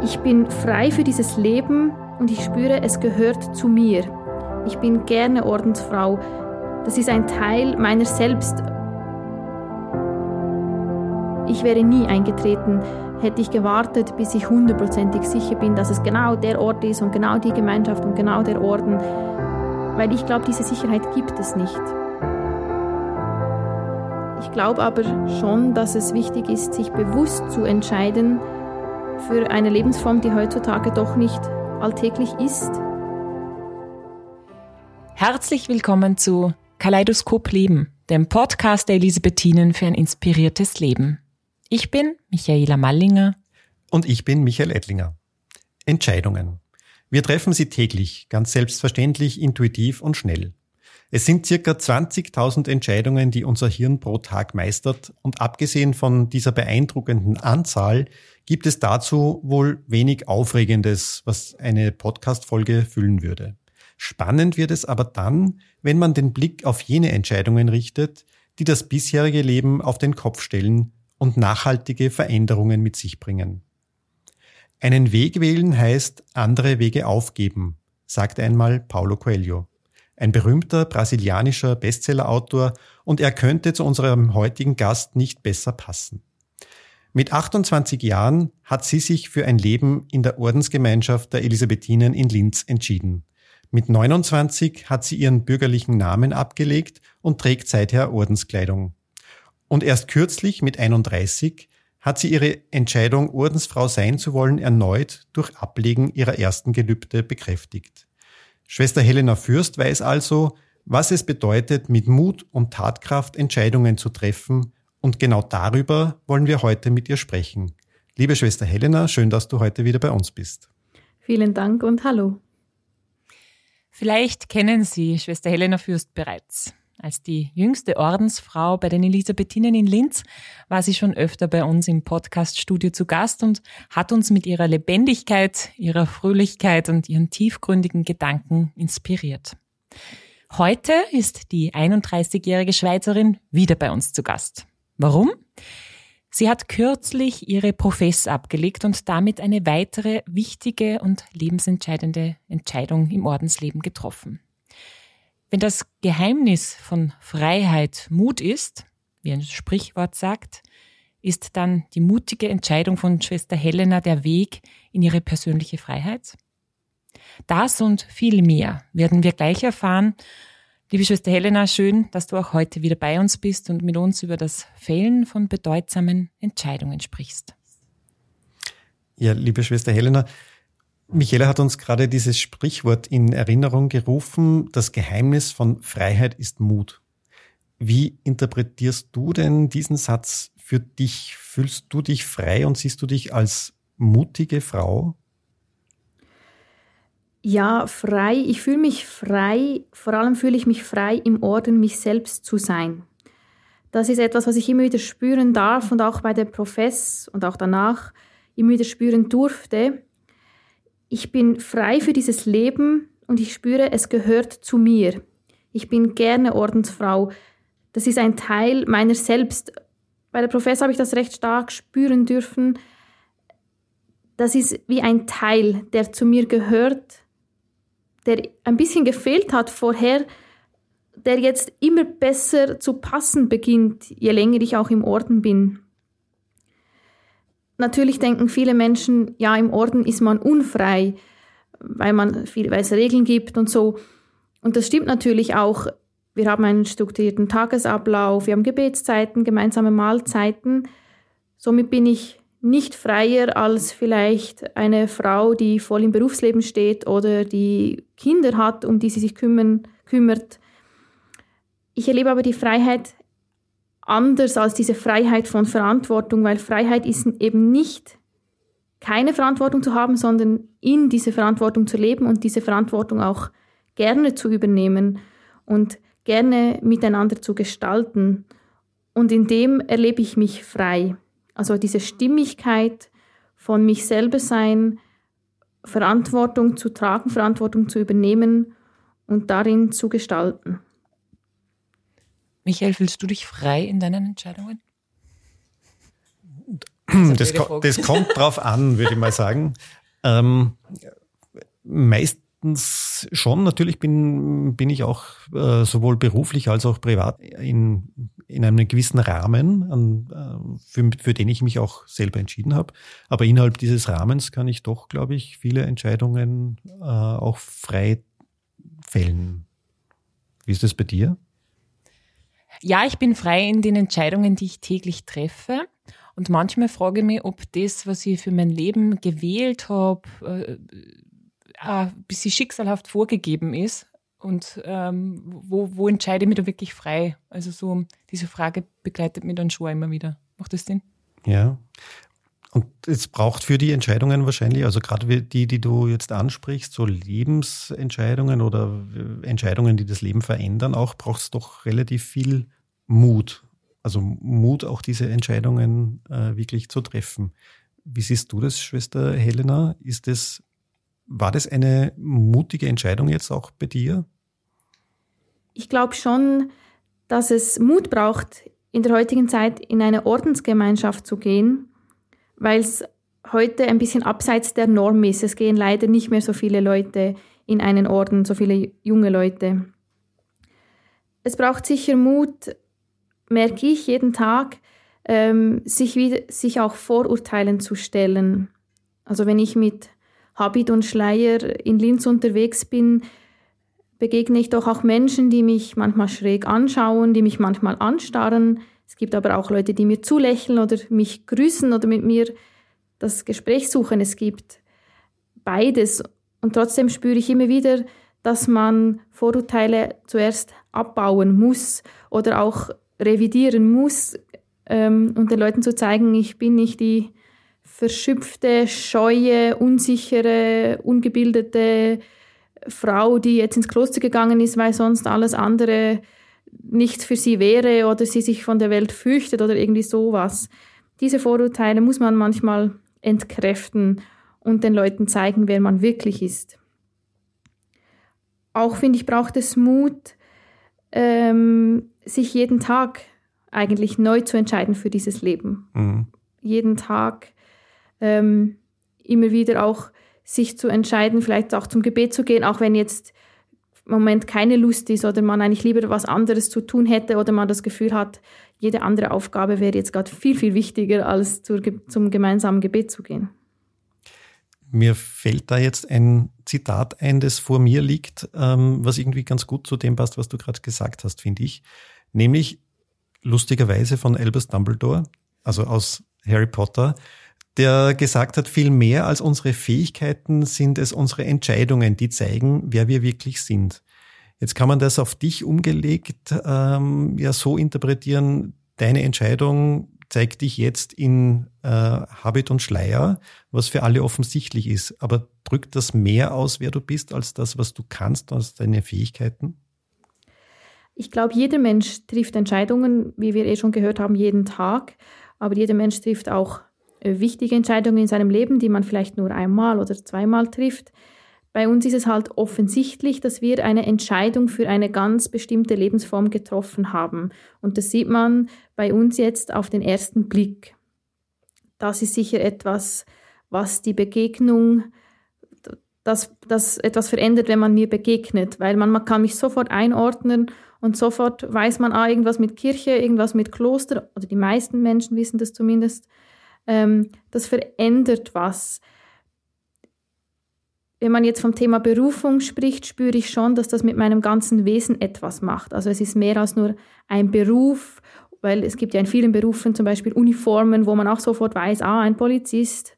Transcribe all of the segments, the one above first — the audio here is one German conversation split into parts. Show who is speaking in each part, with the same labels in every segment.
Speaker 1: Ich bin frei für dieses Leben und ich spüre, es gehört zu mir. Ich bin gerne Ordensfrau. Das ist ein Teil meiner selbst. Ich wäre nie eingetreten, hätte ich gewartet, bis ich hundertprozentig sicher bin, dass es genau der Ort ist und genau die Gemeinschaft und genau der Orden. Weil ich glaube, diese Sicherheit gibt es nicht. Ich glaube aber schon, dass es wichtig ist, sich bewusst zu entscheiden für eine Lebensform, die heutzutage doch nicht alltäglich ist.
Speaker 2: Herzlich willkommen zu Kaleidoskop Leben, dem Podcast der Elisabethinen für ein inspiriertes Leben. Ich bin Michaela Mallinger.
Speaker 3: Und ich bin Michael Ettlinger. Entscheidungen. Wir treffen sie täglich, ganz selbstverständlich, intuitiv und schnell. Es sind circa 20.000 Entscheidungen, die unser Hirn pro Tag meistert und abgesehen von dieser beeindruckenden Anzahl gibt es dazu wohl wenig Aufregendes, was eine Podcast-Folge füllen würde. Spannend wird es aber dann, wenn man den Blick auf jene Entscheidungen richtet, die das bisherige Leben auf den Kopf stellen und nachhaltige Veränderungen mit sich bringen. Einen Weg wählen heißt andere Wege aufgeben, sagt einmal Paulo Coelho ein berühmter brasilianischer Bestsellerautor und er könnte zu unserem heutigen Gast nicht besser passen. Mit 28 Jahren hat sie sich für ein Leben in der Ordensgemeinschaft der Elisabethinen in Linz entschieden. Mit 29 hat sie ihren bürgerlichen Namen abgelegt und trägt seither Ordenskleidung. Und erst kürzlich mit 31 hat sie ihre Entscheidung, Ordensfrau sein zu wollen, erneut durch Ablegen ihrer ersten Gelübde bekräftigt. Schwester Helena Fürst weiß also, was es bedeutet, mit Mut und Tatkraft Entscheidungen zu treffen, und genau darüber wollen wir heute mit ihr sprechen. Liebe Schwester Helena, schön, dass du heute wieder bei uns bist.
Speaker 1: Vielen Dank und hallo.
Speaker 2: Vielleicht kennen Sie Schwester Helena Fürst bereits. Als die jüngste Ordensfrau bei den Elisabethinen in Linz war sie schon öfter bei uns im Podcaststudio zu Gast und hat uns mit ihrer Lebendigkeit, ihrer Fröhlichkeit und ihren tiefgründigen Gedanken inspiriert. Heute ist die 31-jährige Schweizerin wieder bei uns zu Gast. Warum? Sie hat kürzlich ihre Profess abgelegt und damit eine weitere wichtige und lebensentscheidende Entscheidung im Ordensleben getroffen. Wenn das Geheimnis von Freiheit Mut ist, wie ein Sprichwort sagt, ist dann die mutige Entscheidung von Schwester Helena der Weg in ihre persönliche Freiheit? Das und viel mehr werden wir gleich erfahren. Liebe Schwester Helena, schön, dass du auch heute wieder bei uns bist und mit uns über das Fällen von bedeutsamen Entscheidungen sprichst.
Speaker 3: Ja, liebe Schwester Helena, Michaela hat uns gerade dieses Sprichwort in Erinnerung gerufen, das Geheimnis von Freiheit ist Mut. Wie interpretierst du denn diesen Satz für dich? Fühlst du dich frei und siehst du dich als mutige Frau?
Speaker 1: Ja, frei. Ich fühle mich frei. Vor allem fühle ich mich frei im Orden, mich selbst zu sein. Das ist etwas, was ich immer wieder spüren darf und auch bei der Profess und auch danach immer wieder spüren durfte ich bin frei für dieses Leben und ich spüre, es gehört zu mir. Ich bin gerne Ordensfrau. Das ist ein Teil meiner selbst. Bei der Professor habe ich das recht stark spüren dürfen. Das ist wie ein Teil, der zu mir gehört, der ein bisschen gefehlt hat vorher, der jetzt immer besser zu passen beginnt, je länger ich auch im Orden bin. Natürlich denken viele Menschen, ja, im Orden ist man unfrei, weil, man viel, weil es Regeln gibt und so. Und das stimmt natürlich auch. Wir haben einen strukturierten Tagesablauf, wir haben Gebetszeiten, gemeinsame Mahlzeiten. Somit bin ich nicht freier als vielleicht eine Frau, die voll im Berufsleben steht oder die Kinder hat, um die sie sich kümmern, kümmert. Ich erlebe aber die Freiheit anders als diese Freiheit von Verantwortung, weil Freiheit ist eben nicht keine Verantwortung zu haben, sondern in diese Verantwortung zu leben und diese Verantwortung auch gerne zu übernehmen und gerne miteinander zu gestalten. Und in dem erlebe ich mich frei. Also diese Stimmigkeit von mich selber sein, Verantwortung zu tragen, Verantwortung zu übernehmen und darin zu gestalten.
Speaker 2: Michael, fühlst du dich frei in deinen Entscheidungen?
Speaker 3: Das, ko das kommt drauf an, würde ich mal sagen. Ähm, meistens schon. Natürlich bin, bin ich auch äh, sowohl beruflich als auch privat in, in einem gewissen Rahmen, an, äh, für, für den ich mich auch selber entschieden habe. Aber innerhalb dieses Rahmens kann ich doch, glaube ich, viele Entscheidungen äh, auch frei fällen. Wie ist das bei dir?
Speaker 2: Ja, ich bin frei in den Entscheidungen, die ich täglich treffe. Und manchmal frage ich mich, ob das, was ich für mein Leben gewählt habe, äh, ein bisschen schicksalhaft vorgegeben ist. Und ähm, wo, wo entscheide ich mich da wirklich frei? Also so diese Frage begleitet mich dann schon immer wieder. Macht das Sinn?
Speaker 3: Ja. Und es braucht für die Entscheidungen wahrscheinlich, also gerade die, die du jetzt ansprichst, so Lebensentscheidungen oder Entscheidungen, die das Leben verändern, auch braucht es doch relativ viel Mut. Also Mut, auch diese Entscheidungen äh, wirklich zu treffen. Wie siehst du das, Schwester Helena? Ist das, war das eine mutige Entscheidung jetzt auch bei dir?
Speaker 1: Ich glaube schon, dass es Mut braucht, in der heutigen Zeit in eine Ordensgemeinschaft zu gehen weil es heute ein bisschen abseits der Norm ist. Es gehen leider nicht mehr so viele Leute in einen Orden, so viele junge Leute. Es braucht sicher Mut, merke ich jeden Tag, ähm, sich, wieder, sich auch Vorurteilen zu stellen. Also wenn ich mit Habit und Schleier in Linz unterwegs bin, begegne ich doch auch Menschen, die mich manchmal schräg anschauen, die mich manchmal anstarren, es gibt aber auch Leute, die mir zulächeln oder mich grüßen oder mit mir das Gespräch suchen. Es gibt beides. Und trotzdem spüre ich immer wieder, dass man Vorurteile zuerst abbauen muss oder auch revidieren muss, ähm, um den Leuten zu zeigen, ich bin nicht die verschüpfte, scheue, unsichere, ungebildete Frau, die jetzt ins Kloster gegangen ist, weil sonst alles andere nichts für sie wäre oder sie sich von der Welt fürchtet oder irgendwie sowas. Diese Vorurteile muss man manchmal entkräften und den Leuten zeigen, wer man wirklich ist. Auch finde ich, braucht es Mut, ähm, sich jeden Tag eigentlich neu zu entscheiden für dieses Leben. Mhm. Jeden Tag ähm, immer wieder auch sich zu entscheiden, vielleicht auch zum Gebet zu gehen, auch wenn jetzt Moment keine Lust ist oder man eigentlich lieber was anderes zu tun hätte oder man das Gefühl hat, jede andere Aufgabe wäre jetzt gerade viel, viel wichtiger, als zur, zum gemeinsamen Gebet zu gehen.
Speaker 3: Mir fällt da jetzt ein Zitat ein, das vor mir liegt, ähm, was irgendwie ganz gut zu dem passt, was du gerade gesagt hast, finde ich. Nämlich lustigerweise von Albus Dumbledore, also aus Harry Potter, der gesagt hat, viel mehr als unsere Fähigkeiten sind es unsere Entscheidungen, die zeigen, wer wir wirklich sind. Jetzt kann man das auf dich umgelegt ähm, ja so interpretieren, deine Entscheidung zeigt dich jetzt in äh, Habit und Schleier, was für alle offensichtlich ist. Aber drückt das mehr aus, wer du bist, als das, was du kannst, als deine Fähigkeiten?
Speaker 1: Ich glaube, jeder Mensch trifft Entscheidungen, wie wir eh schon gehört haben, jeden Tag. Aber jeder Mensch trifft auch wichtige Entscheidungen in seinem Leben, die man vielleicht nur einmal oder zweimal trifft. Bei uns ist es halt offensichtlich, dass wir eine Entscheidung für eine ganz bestimmte Lebensform getroffen haben. Und das sieht man bei uns jetzt auf den ersten Blick. Das ist sicher etwas, was die Begegnung, das, das etwas verändert, wenn man mir begegnet, weil man, man kann mich sofort einordnen und sofort weiß man, ah, irgendwas mit Kirche, irgendwas mit Kloster, oder die meisten Menschen wissen das zumindest, ähm, das verändert was. Wenn man jetzt vom Thema Berufung spricht, spüre ich schon, dass das mit meinem ganzen Wesen etwas macht. Also es ist mehr als nur ein Beruf, weil es gibt ja in vielen Berufen zum Beispiel Uniformen, wo man auch sofort weiß, ah, ein Polizist,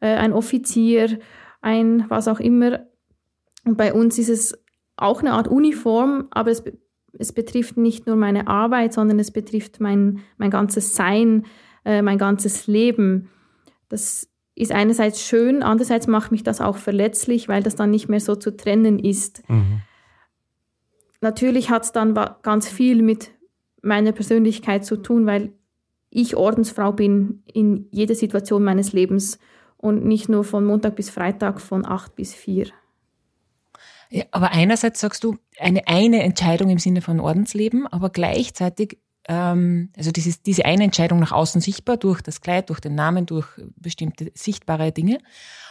Speaker 1: äh, ein Offizier, ein was auch immer. Und bei uns ist es auch eine Art Uniform, aber es, es betrifft nicht nur meine Arbeit, sondern es betrifft mein, mein ganzes Sein, äh, mein ganzes Leben. Das ist einerseits schön, andererseits macht mich das auch verletzlich, weil das dann nicht mehr so zu trennen ist. Mhm. Natürlich hat es dann ganz viel mit meiner Persönlichkeit zu tun, weil ich Ordensfrau bin in jeder Situation meines Lebens und nicht nur von Montag bis Freitag von acht bis vier.
Speaker 2: Ja, aber einerseits sagst du eine, eine Entscheidung im Sinne von Ordensleben, aber gleichzeitig ähm, also dieses, diese eine Entscheidung nach außen sichtbar durch das Kleid, durch den Namen, durch bestimmte sichtbare Dinge.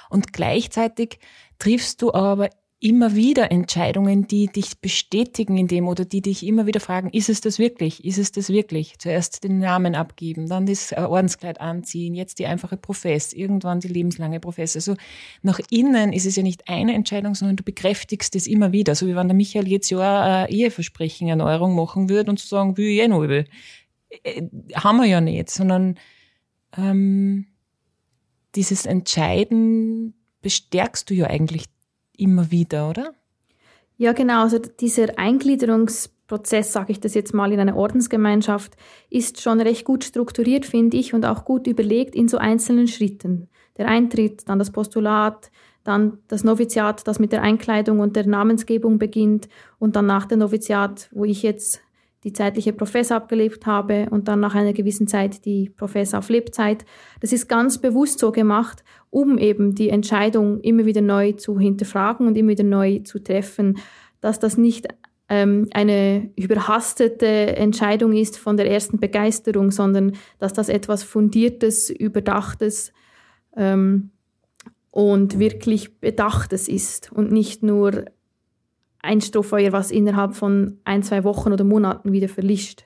Speaker 2: Und gleichzeitig triffst du aber immer wieder Entscheidungen, die dich bestätigen in dem oder die dich immer wieder fragen, ist es das wirklich? Ist es das wirklich? Zuerst den Namen abgeben, dann das Ordenskleid anziehen, jetzt die einfache Profess, irgendwann die lebenslange Profess. Also nach innen ist es ja nicht eine Entscheidung, sondern du bekräftigst es immer wieder. So wie wenn der Michael jetzt ja eine Eheversprechen, Erneuerung machen würde und zu sagen, will ich eh noch über. Äh, haben wir ja nicht, sondern ähm, dieses Entscheiden bestärkst du ja eigentlich immer wieder, oder?
Speaker 1: Ja, genau. Also dieser Eingliederungsprozess, sage ich das jetzt mal, in eine Ordensgemeinschaft, ist schon recht gut strukturiert, finde ich, und auch gut überlegt in so einzelnen Schritten. Der Eintritt, dann das Postulat, dann das Noviziat, das mit der Einkleidung und der Namensgebung beginnt und dann nach dem Noviziat, wo ich jetzt die zeitliche Professor abgelebt habe und dann nach einer gewissen Zeit die Professor auf Lebzeit. Das ist ganz bewusst so gemacht, um eben die Entscheidung immer wieder neu zu hinterfragen und immer wieder neu zu treffen, dass das nicht ähm, eine überhastete Entscheidung ist von der ersten Begeisterung, sondern dass das etwas Fundiertes, Überdachtes ähm, und wirklich Bedachtes ist und nicht nur ein Strohfeuer, was innerhalb von ein, zwei Wochen oder Monaten wieder verlischt.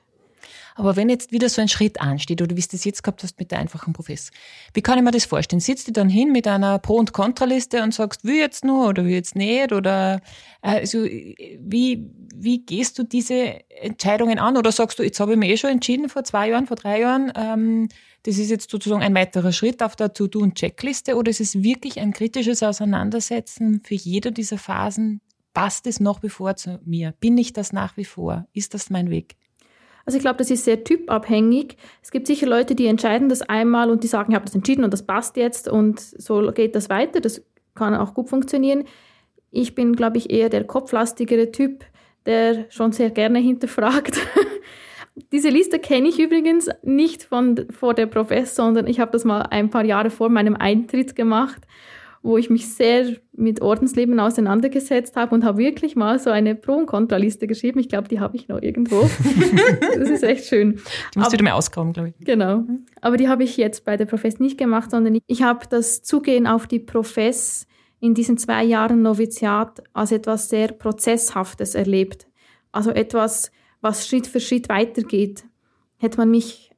Speaker 2: Aber wenn jetzt wieder so ein Schritt ansteht, oder wie du es jetzt gehabt hast mit der einfachen Profess, wie kann ich mir das vorstellen? Sitzt du dann hin mit einer Pro- und Kontraliste und sagst, will jetzt nur oder will jetzt nicht? Oder also, wie, wie gehst du diese Entscheidungen an? Oder sagst du, jetzt habe ich mir eh schon entschieden vor zwei Jahren, vor drei Jahren, ähm, das ist jetzt sozusagen ein weiterer Schritt auf der To-Do- und Checkliste? Oder ist es wirklich ein kritisches Auseinandersetzen für jede dieser Phasen passt es noch bevor zu mir? Bin ich das nach wie vor? Ist das mein Weg?
Speaker 1: Also ich glaube, das ist sehr typabhängig. Es gibt sicher Leute, die entscheiden das einmal und die sagen, ich habe das entschieden und das passt jetzt und so geht das weiter. Das kann auch gut funktionieren. Ich bin, glaube ich, eher der kopflastigere Typ, der schon sehr gerne hinterfragt. Diese Liste kenne ich übrigens nicht von vor der Professor, sondern ich habe das mal ein paar Jahre vor meinem Eintritt gemacht wo ich mich sehr mit Ordensleben auseinandergesetzt habe und habe wirklich mal so eine Pro- und Kontraliste geschrieben. Ich glaube, die habe ich noch irgendwo. das ist echt schön.
Speaker 2: Die musst du wieder mal auskommen, glaube ich.
Speaker 1: Genau. Aber die habe ich jetzt bei der Profess nicht gemacht, sondern ich habe das Zugehen auf die Profess in diesen zwei Jahren Noviziat als etwas sehr Prozesshaftes erlebt. Also etwas, was Schritt für Schritt weitergeht. Hätte man mich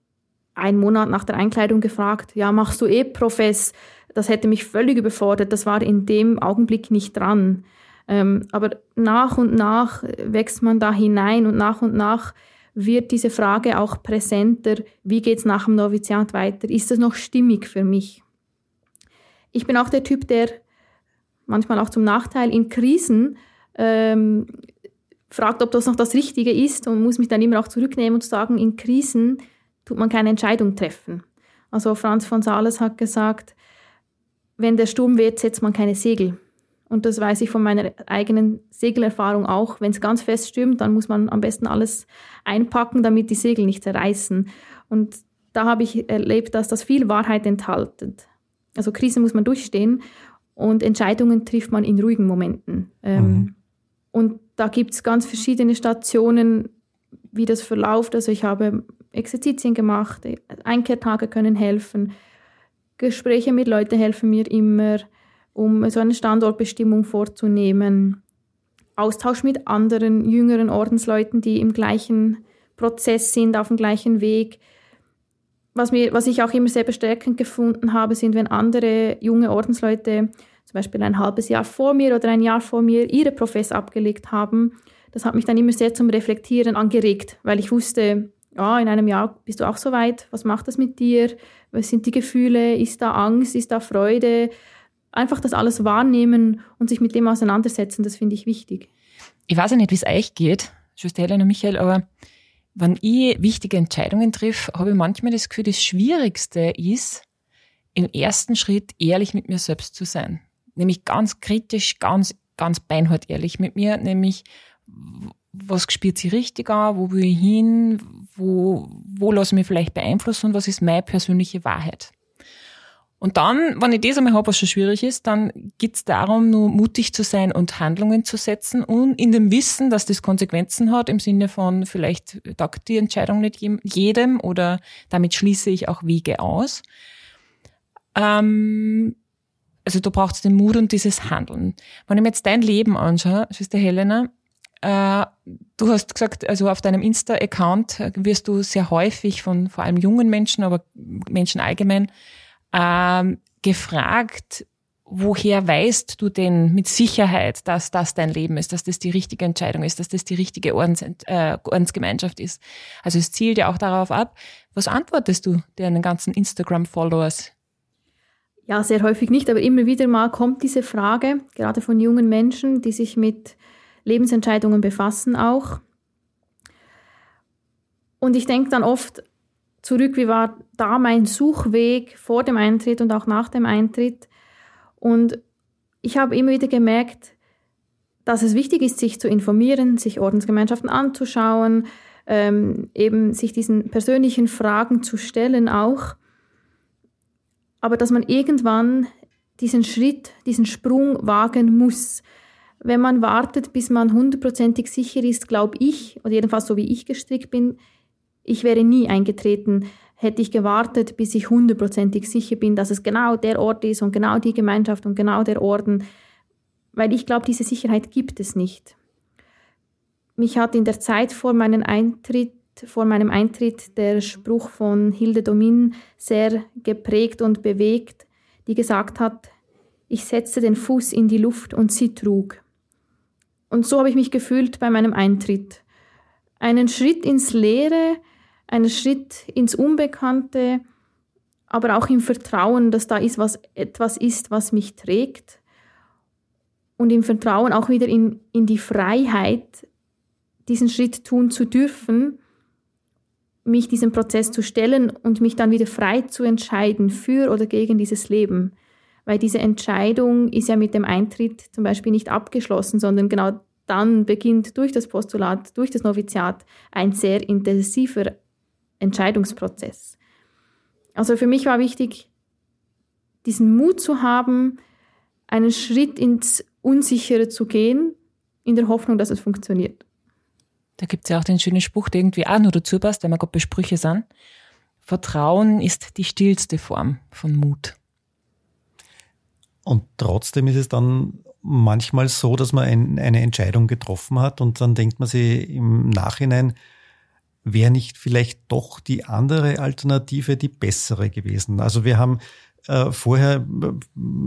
Speaker 1: einen Monat nach der Einkleidung gefragt, ja, machst du eh Profess? Das hätte mich völlig überfordert. Das war in dem Augenblick nicht dran. Ähm, aber nach und nach wächst man da hinein und nach und nach wird diese Frage auch präsenter. Wie geht's nach dem Noviziat weiter? Ist das noch stimmig für mich? Ich bin auch der Typ, der manchmal auch zum Nachteil in Krisen ähm, fragt, ob das noch das Richtige ist und muss mich dann immer auch zurücknehmen und sagen, in Krisen tut man keine Entscheidung treffen. Also Franz von Sales hat gesagt, wenn der Sturm weht, setzt man keine Segel. Und das weiß ich von meiner eigenen Segelerfahrung auch. Wenn es ganz fest stürmt, dann muss man am besten alles einpacken, damit die Segel nicht zerreißen. Und da habe ich erlebt, dass das viel Wahrheit enthalten. Also Krisen muss man durchstehen und Entscheidungen trifft man in ruhigen Momenten. Ähm, mhm. Und da gibt es ganz verschiedene Stationen, wie das verläuft. Also ich habe Exerzitien gemacht, Einkehrtage können helfen. Gespräche mit Leuten helfen mir immer, um so eine Standortbestimmung vorzunehmen. Austausch mit anderen jüngeren Ordensleuten, die im gleichen Prozess sind, auf dem gleichen Weg. Was, mir, was ich auch immer sehr bestärkend gefunden habe, sind, wenn andere junge Ordensleute zum Beispiel ein halbes Jahr vor mir oder ein Jahr vor mir ihre Profess abgelegt haben. Das hat mich dann immer sehr zum Reflektieren angeregt, weil ich wusste, ja, in einem Jahr bist du auch so weit, was macht das mit dir? Was sind die Gefühle? Ist da Angst? Ist da Freude? Einfach das alles wahrnehmen und sich mit dem auseinandersetzen, das finde ich wichtig.
Speaker 2: Ich weiß ja nicht, wie es euch geht, Schwester Helena Michael, aber wenn ich wichtige Entscheidungen triff, habe ich manchmal das Gefühl, das Schwierigste ist, im ersten Schritt ehrlich mit mir selbst zu sein. Nämlich ganz kritisch, ganz, ganz beinhart ehrlich mit mir, nämlich was spielt sich richtig an, wo will ich hin, wo, wo lasse ich mich vielleicht beeinflussen und was ist meine persönliche Wahrheit. Und dann, wenn ich das einmal habe, was schon schwierig ist, dann geht's darum, nur mutig zu sein und Handlungen zu setzen und in dem Wissen, dass das Konsequenzen hat, im Sinne von vielleicht taugt die Entscheidung nicht jedem oder damit schließe ich auch Wege aus. Ähm, also du brauchst den Mut und dieses Handeln. Wenn ich mir jetzt dein Leben anschaue, Schwester Helena, du hast gesagt, also auf deinem Insta-Account wirst du sehr häufig von vor allem jungen Menschen, aber Menschen allgemein, ähm, gefragt, woher weißt du denn mit Sicherheit, dass das dein Leben ist, dass das die richtige Entscheidung ist, dass das die richtige Ordens, äh, Ordensgemeinschaft ist? Also es zielt ja auch darauf ab. Was antwortest du deinen ganzen Instagram-Followers?
Speaker 1: Ja, sehr häufig nicht, aber immer wieder mal kommt diese Frage, gerade von jungen Menschen, die sich mit Lebensentscheidungen befassen auch. Und ich denke dann oft, zurück, wie war da mein Suchweg vor dem Eintritt und auch nach dem Eintritt. Und ich habe immer wieder gemerkt, dass es wichtig ist, sich zu informieren, sich Ordensgemeinschaften anzuschauen, ähm, eben sich diesen persönlichen Fragen zu stellen auch. Aber dass man irgendwann diesen Schritt, diesen Sprung wagen muss. Wenn man wartet, bis man hundertprozentig sicher ist, glaube ich, oder jedenfalls so wie ich gestrickt bin, ich wäre nie eingetreten, hätte ich gewartet, bis ich hundertprozentig sicher bin, dass es genau der Ort ist und genau die Gemeinschaft und genau der Orden, weil ich glaube, diese Sicherheit gibt es nicht. Mich hat in der Zeit vor meinem Eintritt, vor meinem Eintritt der Spruch von Hilde Domin sehr geprägt und bewegt, die gesagt hat, ich setzte den Fuß in die Luft und sie trug. Und so habe ich mich gefühlt bei meinem Eintritt. Einen Schritt ins Leere, einen Schritt ins Unbekannte, aber auch im Vertrauen, dass da ist, was etwas ist, was mich trägt. Und im Vertrauen auch wieder in, in die Freiheit, diesen Schritt tun zu dürfen, mich diesem Prozess zu stellen und mich dann wieder frei zu entscheiden für oder gegen dieses Leben. Weil diese Entscheidung ist ja mit dem Eintritt zum Beispiel nicht abgeschlossen, sondern genau dann beginnt durch das Postulat, durch das Noviziat ein sehr intensiver Entscheidungsprozess. Also für mich war wichtig, diesen Mut zu haben, einen Schritt ins Unsichere zu gehen, in der Hoffnung, dass es funktioniert.
Speaker 2: Da gibt es ja auch den schönen Spruch, der irgendwie auch nur dazu passt, wenn wir gerade bei Sprüche sind. Vertrauen ist die stillste Form von Mut.
Speaker 3: Und trotzdem ist es dann manchmal so, dass man ein, eine Entscheidung getroffen hat und dann denkt man sich im Nachhinein, wäre nicht vielleicht doch die andere Alternative die bessere gewesen? Also wir haben äh, vorher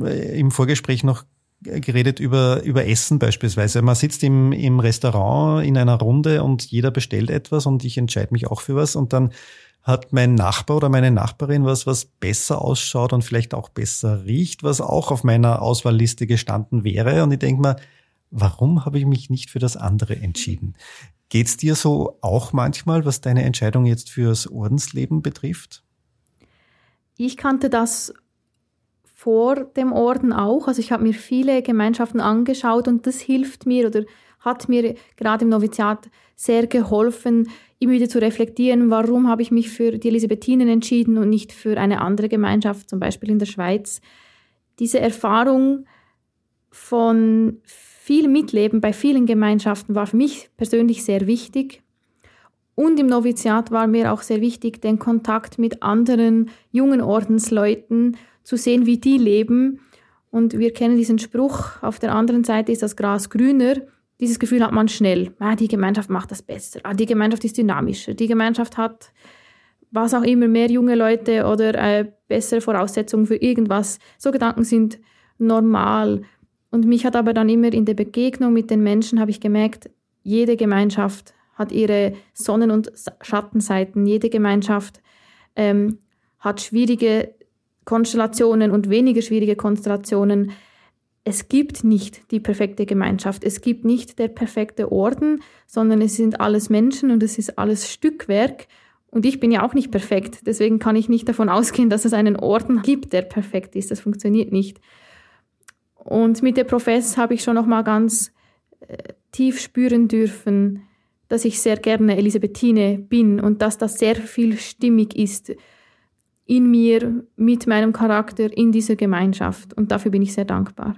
Speaker 3: äh, im Vorgespräch noch geredet über, über Essen beispielsweise. Man sitzt im, im Restaurant in einer Runde und jeder bestellt etwas und ich entscheide mich auch für was und dann hat mein Nachbar oder meine Nachbarin was, was besser ausschaut und vielleicht auch besser riecht, was auch auf meiner Auswahlliste gestanden wäre. Und ich denke mal, warum habe ich mich nicht für das andere entschieden? Geht's dir so auch manchmal, was deine Entscheidung jetzt fürs Ordensleben betrifft?
Speaker 1: Ich kannte das vor dem Orden auch. Also ich habe mir viele Gemeinschaften angeschaut und das hilft mir oder hat mir gerade im Noviziat sehr geholfen, immer wieder zu reflektieren, warum habe ich mich für die Elisabethinen entschieden und nicht für eine andere Gemeinschaft, zum Beispiel in der Schweiz. Diese Erfahrung von viel Mitleben bei vielen Gemeinschaften war für mich persönlich sehr wichtig. Und im Noviziat war mir auch sehr wichtig, den Kontakt mit anderen jungen Ordensleuten zu sehen, wie die leben. Und wir kennen diesen Spruch, auf der anderen Seite ist das Gras grüner. Dieses Gefühl hat man schnell. Ah, die Gemeinschaft macht das besser. Ah, die Gemeinschaft ist dynamischer. Die Gemeinschaft hat was auch immer, mehr junge Leute oder äh, bessere Voraussetzungen für irgendwas. So Gedanken sind normal. Und mich hat aber dann immer in der Begegnung mit den Menschen, habe ich gemerkt, jede Gemeinschaft hat ihre Sonnen- und Schattenseiten. Jede Gemeinschaft ähm, hat schwierige Konstellationen und weniger schwierige Konstellationen. Es gibt nicht die perfekte Gemeinschaft. Es gibt nicht der perfekte Orden, sondern es sind alles Menschen und es ist alles Stückwerk. Und ich bin ja auch nicht perfekt. Deswegen kann ich nicht davon ausgehen, dass es einen Orden gibt, der perfekt ist. Das funktioniert nicht. Und mit der Profess habe ich schon noch mal ganz äh, tief spüren dürfen, dass ich sehr gerne Elisabethine bin und dass das sehr viel stimmig ist. in mir, mit meinem Charakter, in dieser Gemeinschaft. Und dafür bin ich sehr dankbar.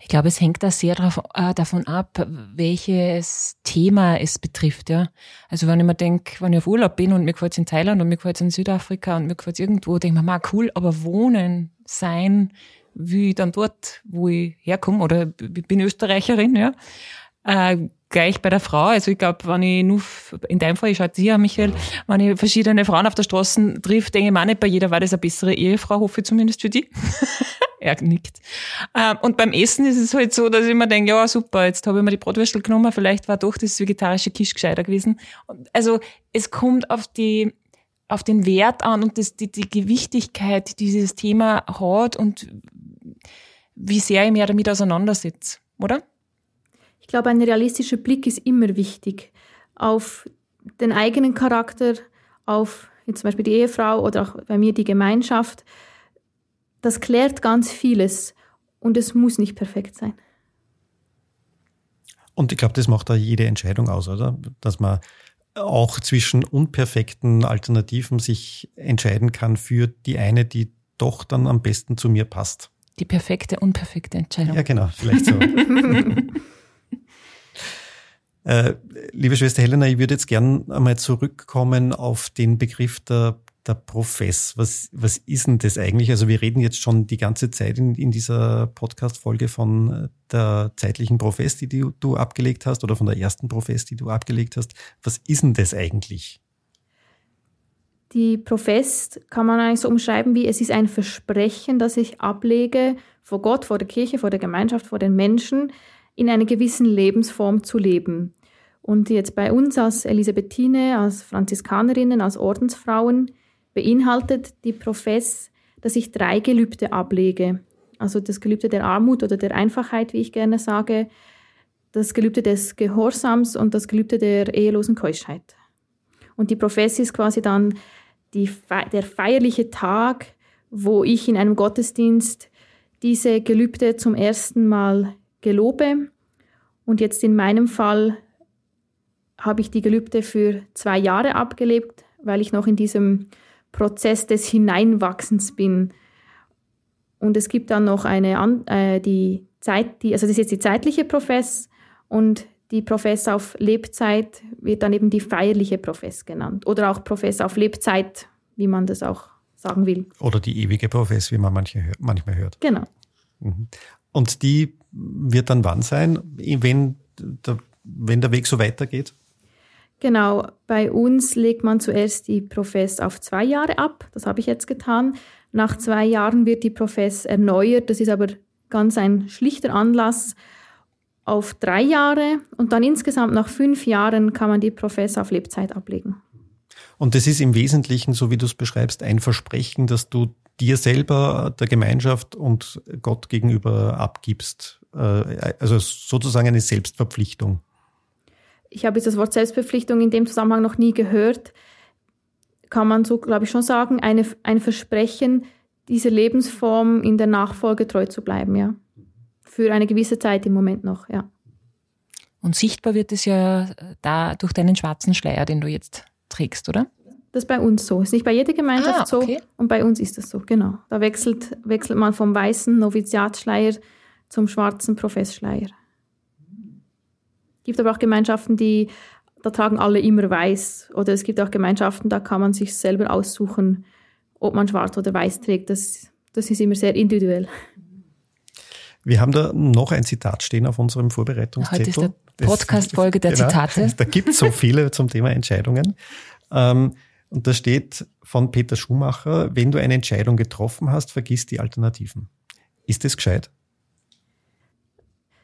Speaker 2: Ich glaube, es hängt da sehr drauf, äh, davon ab, welches Thema es betrifft. Ja. Also wenn ich mir denke, wenn ich auf Urlaub bin und mir gefällt es in Thailand und mir gefällt es in Südafrika und mir gefällt es irgendwo, denke ich mir, cool, aber wohnen, sein, wie dann dort, wo ich herkomme, oder ich bin Österreicherin, ja. Äh, gleich bei der Frau. Also ich glaube, wenn ich nur, in deinem Fall, ich schaue dir, Michael, wenn ich verschiedene Frauen auf der Straße trifft, denke ich mir nicht, bei jeder war das eine bessere Ehefrau, hoffe ich zumindest für die. er nickt. Ähm, und beim Essen ist es halt so, dass ich mir denke, ja super, jetzt habe ich mir die Bratwürstel genommen, vielleicht war doch das vegetarische Kisch gescheiter gewesen. Also es kommt auf die auf den Wert an und das, die, die Gewichtigkeit, die dieses Thema hat und wie sehr ich mich damit auseinandersetze, oder?
Speaker 1: Ich glaube, ein realistischer Blick ist immer wichtig auf den eigenen Charakter, auf jetzt zum Beispiel die Ehefrau oder auch bei mir die Gemeinschaft. Das klärt ganz vieles und es muss nicht perfekt sein.
Speaker 3: Und ich glaube, das macht da jede Entscheidung aus, oder? Dass man auch zwischen unperfekten Alternativen sich entscheiden kann für die eine, die doch dann am besten zu mir passt.
Speaker 2: Die perfekte, unperfekte Entscheidung.
Speaker 3: Ja, genau, vielleicht so. Äh, liebe Schwester Helena, ich würde jetzt gern einmal zurückkommen auf den Begriff der, der Profess. Was, was ist denn das eigentlich? Also wir reden jetzt schon die ganze Zeit in, in dieser Podcast-Folge von der zeitlichen Profess, die du, du abgelegt hast oder von der ersten Profess, die du abgelegt hast. Was ist denn das eigentlich?
Speaker 1: Die Profess kann man eigentlich so umschreiben wie es ist ein Versprechen, das ich ablege vor Gott, vor der Kirche, vor der Gemeinschaft, vor den Menschen, in einer gewissen Lebensform zu leben. Und jetzt bei uns als Elisabethine, als Franziskanerinnen, als Ordensfrauen beinhaltet die Profess, dass ich drei Gelübde ablege. Also das Gelübde der Armut oder der Einfachheit, wie ich gerne sage, das Gelübde des Gehorsams und das Gelübde der ehelosen Keuschheit. Und die Profess ist quasi dann die, der feierliche Tag, wo ich in einem Gottesdienst diese Gelübde zum ersten Mal gelobe. Und jetzt in meinem Fall habe ich die Gelübde für zwei Jahre abgelebt, weil ich noch in diesem Prozess des Hineinwachsens bin. Und es gibt dann noch eine, äh, die Zeit, die, also das ist jetzt die zeitliche Profess und die Profess auf Lebzeit wird dann eben die feierliche Profess genannt. Oder auch Profess auf Lebzeit, wie man das auch sagen will.
Speaker 3: Oder die ewige Profess, wie man manche, manchmal hört.
Speaker 1: Genau.
Speaker 3: Mhm. Und die wird dann wann sein, wenn der, wenn der Weg so weitergeht?
Speaker 1: Genau, bei uns legt man zuerst die Profess auf zwei Jahre ab. Das habe ich jetzt getan. Nach zwei Jahren wird die Profess erneuert. Das ist aber ganz ein schlichter Anlass auf drei Jahre. Und dann insgesamt nach fünf Jahren kann man die Profess auf Lebzeit ablegen.
Speaker 3: Und das ist im Wesentlichen, so wie du es beschreibst, ein Versprechen, dass du dir selber, der Gemeinschaft und Gott gegenüber abgibst. Äh, also sozusagen eine Selbstverpflichtung.
Speaker 1: Ich habe jetzt das Wort Selbstverpflichtung in dem Zusammenhang noch nie gehört. Kann man so, glaube ich, schon sagen, eine, ein Versprechen, dieser Lebensform in der Nachfolge treu zu bleiben, ja. Für eine gewisse Zeit im Moment noch, ja.
Speaker 2: Und sichtbar wird es ja da durch deinen schwarzen Schleier, den du jetzt trägst, oder?
Speaker 1: Das ist bei uns so. Ist nicht bei jeder Gemeinschaft ah, okay. so und bei uns ist das so, genau. Da wechselt, wechselt man vom weißen Noviziatsschleier zum schwarzen Professschleier. Es gibt aber auch Gemeinschaften, die, da tragen alle immer weiß. Oder es gibt auch Gemeinschaften, da kann man sich selber aussuchen, ob man schwarz oder weiß trägt. Das, das ist immer sehr individuell.
Speaker 3: Wir haben da noch ein Zitat stehen auf unserem Vorbereitungszettel.
Speaker 2: Heute ist der Podcast-Folge der genau, Zitate.
Speaker 3: Da gibt es so viele zum Thema Entscheidungen. Ähm, und da steht von Peter Schumacher, wenn du eine Entscheidung getroffen hast, vergiss die Alternativen. Ist das gescheit?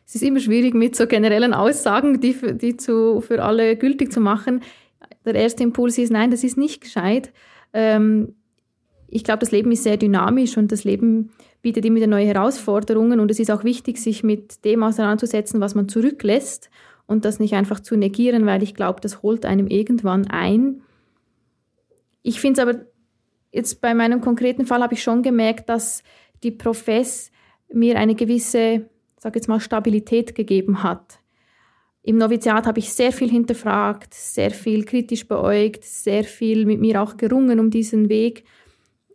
Speaker 1: Es ist immer schwierig mit so generellen Aussagen, die, für, die zu, für alle gültig zu machen. Der erste Impuls ist, nein, das ist nicht gescheit. Ähm, ich glaube, das Leben ist sehr dynamisch und das Leben bietet immer wieder neue Herausforderungen und es ist auch wichtig, sich mit dem auseinanderzusetzen, was man zurücklässt und das nicht einfach zu negieren, weil ich glaube, das holt einem irgendwann ein. Ich finde es aber, jetzt bei meinem konkreten Fall habe ich schon gemerkt, dass die Profess mir eine gewisse, sag jetzt mal, Stabilität gegeben hat. Im Noviziat habe ich sehr viel hinterfragt, sehr viel kritisch beäugt, sehr viel mit mir auch gerungen um diesen Weg.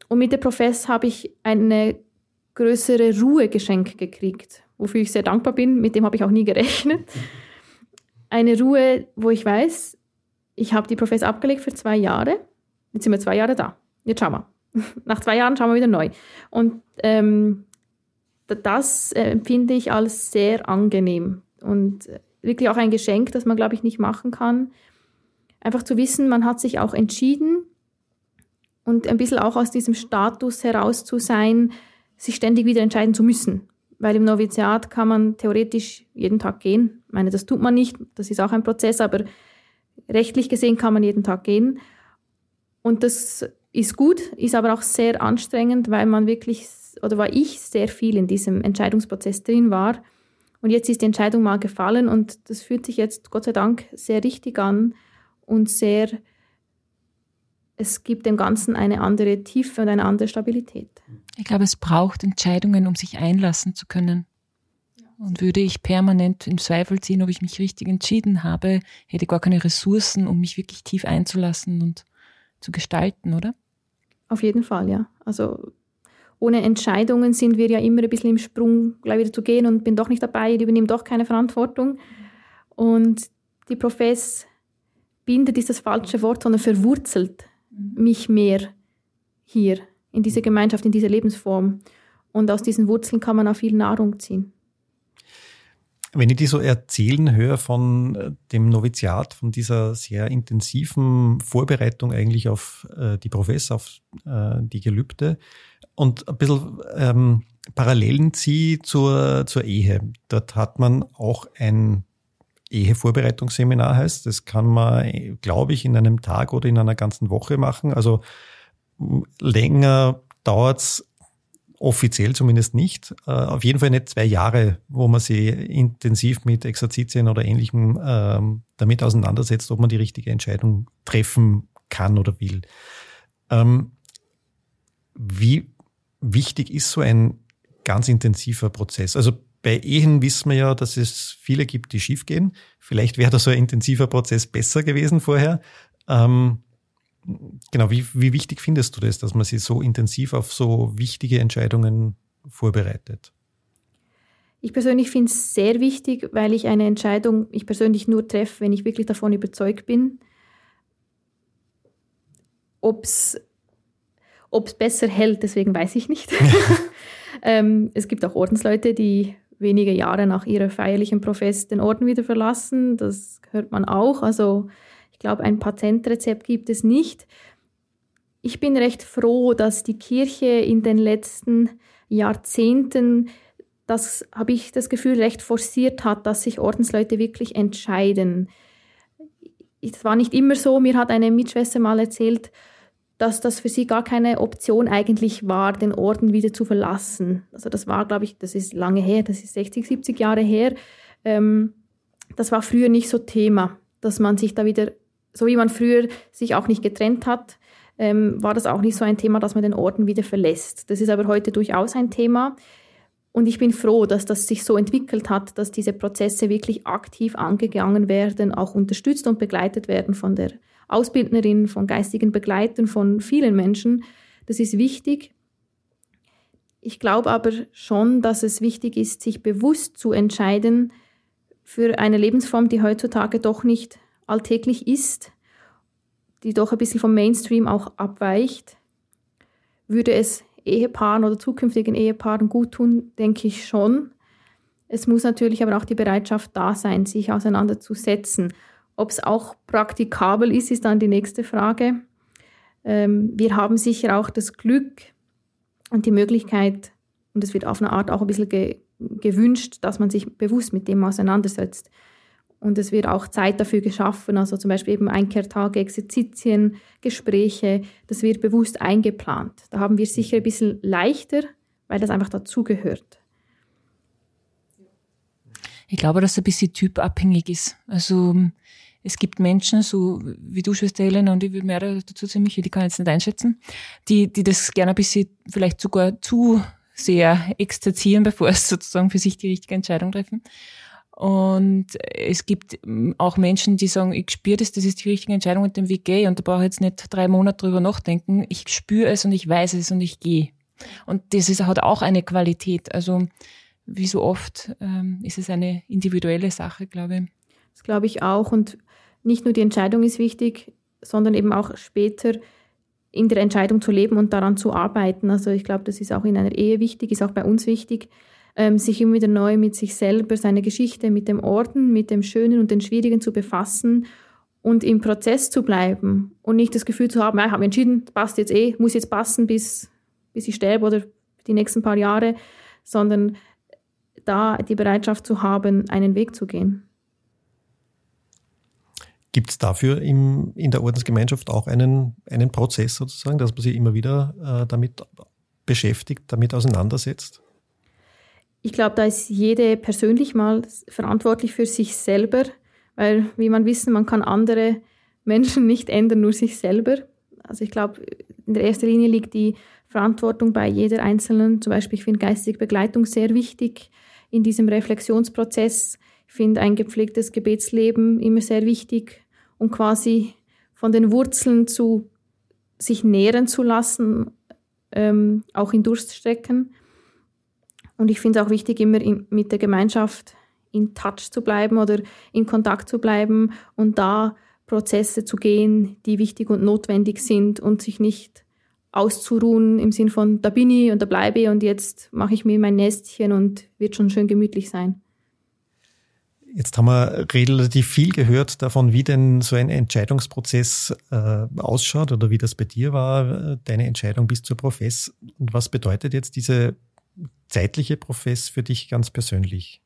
Speaker 1: Und mit der Profess habe ich eine größere Ruhe geschenkt gekriegt, wofür ich sehr dankbar bin. Mit dem habe ich auch nie gerechnet. Eine Ruhe, wo ich weiß, ich habe die Profess abgelegt für zwei Jahre. Jetzt sind wir zwei Jahre da. Jetzt schauen wir. Nach zwei Jahren schauen wir wieder neu. Und ähm, das äh, empfinde ich als sehr angenehm und äh, wirklich auch ein Geschenk, das man, glaube ich, nicht machen kann. Einfach zu wissen, man hat sich auch entschieden und ein bisschen auch aus diesem Status heraus zu sein, sich ständig wieder entscheiden zu müssen. Weil im Noviziat kann man theoretisch jeden Tag gehen. Ich meine, das tut man nicht, das ist auch ein Prozess, aber rechtlich gesehen kann man jeden Tag gehen. Und das ist gut, ist aber auch sehr anstrengend, weil man wirklich oder war ich sehr viel in diesem Entscheidungsprozess drin war. Und jetzt ist die Entscheidung mal gefallen und das fühlt sich jetzt Gott sei Dank sehr richtig an und sehr, es gibt dem Ganzen eine andere Tiefe und eine andere Stabilität.
Speaker 2: Ich glaube, es braucht Entscheidungen, um sich einlassen zu können. Und würde ich permanent in Zweifel ziehen, ob ich mich richtig entschieden habe, hätte ich gar keine Ressourcen, um mich wirklich tief einzulassen und zu gestalten, oder?
Speaker 1: Auf jeden Fall, ja. Also ohne Entscheidungen sind wir ja immer ein bisschen im Sprung, gleich wieder zu gehen und bin doch nicht dabei, übernehme doch keine Verantwortung. Und die Profess bindet ist das falsche Wort, sondern verwurzelt mich mehr hier, in dieser Gemeinschaft, in dieser Lebensform. Und aus diesen Wurzeln kann man auch viel Nahrung ziehen.
Speaker 3: Wenn ich die so erzählen höre von äh, dem Noviziat, von dieser sehr intensiven Vorbereitung eigentlich auf äh, die Professor, auf äh, die Gelübde und ein bisschen ähm, Parallelen ziehe zur, zur Ehe. Dort hat man auch ein Ehevorbereitungsseminar heißt. Das kann man, glaube ich, in einem Tag oder in einer ganzen Woche machen. Also länger dauert's offiziell zumindest nicht. Äh, auf jeden Fall nicht zwei Jahre, wo man sich intensiv mit Exerzitien oder ähnlichem ähm, damit auseinandersetzt, ob man die richtige Entscheidung treffen kann oder will. Ähm, wie wichtig ist so ein ganz intensiver Prozess? Also bei Ehen wissen wir ja, dass es viele gibt, die schiefgehen. Vielleicht wäre da so ein intensiver Prozess besser gewesen vorher. Ähm, genau, wie, wie wichtig findest du das, dass man sich so intensiv auf so wichtige Entscheidungen vorbereitet?
Speaker 1: Ich persönlich finde es sehr wichtig, weil ich eine Entscheidung, ich persönlich nur treffe, wenn ich wirklich davon überzeugt bin. Ob es besser hält, deswegen weiß ich nicht. ähm, es gibt auch Ordensleute, die wenige Jahre nach ihrer feierlichen Profess den Orden wieder verlassen. Das hört man auch. Also glaube, ein Patentrezept gibt es nicht. Ich bin recht froh, dass die Kirche in den letzten Jahrzehnten, das habe ich das Gefühl, recht forciert hat, dass sich Ordensleute wirklich entscheiden. Es war nicht immer so. Mir hat eine Mitschwester mal erzählt, dass das für sie gar keine Option eigentlich war, den Orden wieder zu verlassen. Also das war, glaube ich, das ist lange her, das ist 60, 70 Jahre her. Ähm, das war früher nicht so Thema, dass man sich da wieder, so wie man früher sich auch nicht getrennt hat, ähm, war das auch nicht so ein Thema, dass man den Orden wieder verlässt. Das ist aber heute durchaus ein Thema. Und ich bin froh, dass das sich so entwickelt hat, dass diese Prozesse wirklich aktiv angegangen werden, auch unterstützt und begleitet werden von der Ausbildnerin, von geistigen Begleitern, von vielen Menschen. Das ist wichtig. Ich glaube aber schon, dass es wichtig ist, sich bewusst zu entscheiden für eine Lebensform, die heutzutage doch nicht alltäglich ist, die doch ein bisschen vom Mainstream auch abweicht. Würde es Ehepaaren oder zukünftigen Ehepaaren gut tun, denke ich schon. Es muss natürlich aber auch die Bereitschaft da sein, sich auseinanderzusetzen. Ob es auch praktikabel ist, ist dann die nächste Frage. Ähm, wir haben sicher auch das Glück und die Möglichkeit, und es wird auf eine Art auch ein bisschen ge gewünscht, dass man sich bewusst mit dem auseinandersetzt. Und es wird auch Zeit dafür geschaffen, also zum Beispiel eben Einkehrtage, Exerzitien, Gespräche, das wird bewusst eingeplant. Da haben wir sicher ein bisschen leichter, weil das einfach dazugehört.
Speaker 2: Ich glaube, dass es ein bisschen typabhängig ist. Also es gibt Menschen, so wie du, Schwester Helena, und ich würde mehr dazu ziemlich, die kann ich jetzt nicht einschätzen, die, die das gerne ein bisschen vielleicht sogar zu sehr exerzieren, bevor es sozusagen für sich die richtige Entscheidung treffen. Und es gibt auch Menschen, die sagen, ich spüre das, das ist die richtige Entscheidung mit dem Weg gehe und da brauche ich jetzt nicht drei Monate drüber nachdenken. Ich spüre es und ich weiß es und ich gehe. Und das ist, hat auch eine Qualität. Also wie so oft ähm, ist es eine individuelle Sache, glaube ich.
Speaker 1: Das glaube ich auch. Und nicht nur die Entscheidung ist wichtig, sondern eben auch später in der Entscheidung zu leben und daran zu arbeiten. Also ich glaube, das ist auch in einer Ehe wichtig, ist auch bei uns wichtig, ähm, sich immer wieder neu mit sich selber, seiner Geschichte, mit dem Orden, mit dem Schönen und dem Schwierigen zu befassen und im Prozess zu bleiben und nicht das Gefühl zu haben, ja, ich habe entschieden, passt jetzt eh, muss jetzt passen, bis, bis ich sterbe oder die nächsten paar Jahre, sondern da die Bereitschaft zu haben, einen Weg zu gehen.
Speaker 3: Gibt es dafür im, in der Ordensgemeinschaft auch einen, einen Prozess sozusagen, dass man sich immer wieder äh, damit beschäftigt, damit auseinandersetzt?
Speaker 1: Ich glaube, da ist jede persönlich mal verantwortlich für sich selber, weil, wie man wissen, man kann andere Menschen nicht ändern, nur sich selber. Also ich glaube, in der ersten Linie liegt die Verantwortung bei jeder Einzelnen. Zum Beispiel, ich finde geistige Begleitung sehr wichtig in diesem Reflexionsprozess. Ich finde ein gepflegtes Gebetsleben immer sehr wichtig um quasi von den Wurzeln zu sich nähren zu lassen, ähm, auch in Durststrecken. Und ich finde es auch wichtig, immer in, mit der Gemeinschaft in Touch zu bleiben oder in Kontakt zu bleiben und da Prozesse zu gehen, die wichtig und notwendig sind und sich nicht auszuruhen im Sinn von, da bin ich und da bleibe ich und jetzt mache ich mir mein Nestchen und wird schon schön gemütlich sein.
Speaker 3: Jetzt haben wir relativ viel gehört davon, wie denn so ein Entscheidungsprozess äh, ausschaut oder wie das bei dir war, deine Entscheidung bis zur Profess. Und was bedeutet jetzt diese zeitliche Profess für dich ganz persönlich?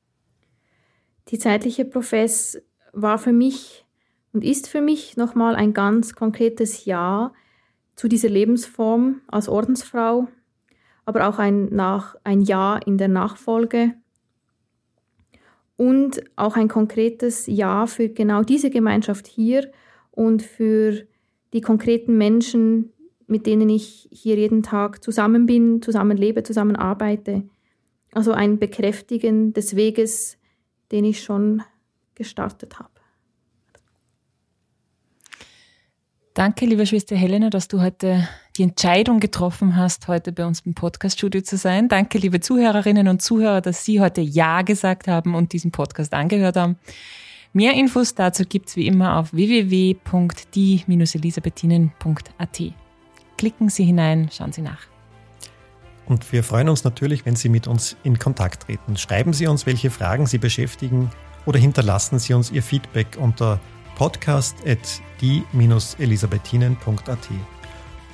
Speaker 1: Die zeitliche Profess war für mich und ist für mich nochmal ein ganz konkretes Ja zu dieser Lebensform als Ordensfrau, aber auch ein, nach, ein Ja in der Nachfolge und auch ein konkretes Ja für genau diese Gemeinschaft hier und für die konkreten Menschen, mit denen ich hier jeden Tag zusammen bin, zusammenlebe, zusammenarbeite. Also ein Bekräftigen des Weges, den ich schon gestartet habe.
Speaker 2: Danke, liebe Schwester Helena, dass du heute die Entscheidung getroffen hast, heute bei uns im Podcaststudio zu sein. Danke, liebe Zuhörerinnen und Zuhörer, dass Sie heute Ja gesagt haben und diesen Podcast angehört haben. Mehr Infos dazu gibt's wie immer auf www.die-elisabethinen.at. Klicken Sie hinein, schauen Sie nach.
Speaker 3: Und wir freuen uns natürlich, wenn Sie mit uns in Kontakt treten. Schreiben Sie uns, welche Fragen Sie beschäftigen oder hinterlassen Sie uns Ihr Feedback unter podcast.die-elisabethinen.at.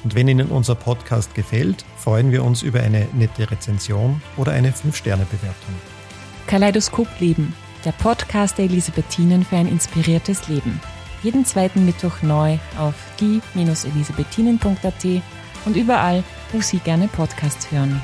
Speaker 3: Und wenn Ihnen unser Podcast gefällt, freuen wir uns über eine nette Rezension oder eine 5-Sterne-Bewertung.
Speaker 2: Kaleidoskop Leben, der Podcast der Elisabethinen für ein inspiriertes Leben. Jeden zweiten Mittwoch neu auf die-elisabethinen.at und überall, wo Sie gerne Podcasts hören.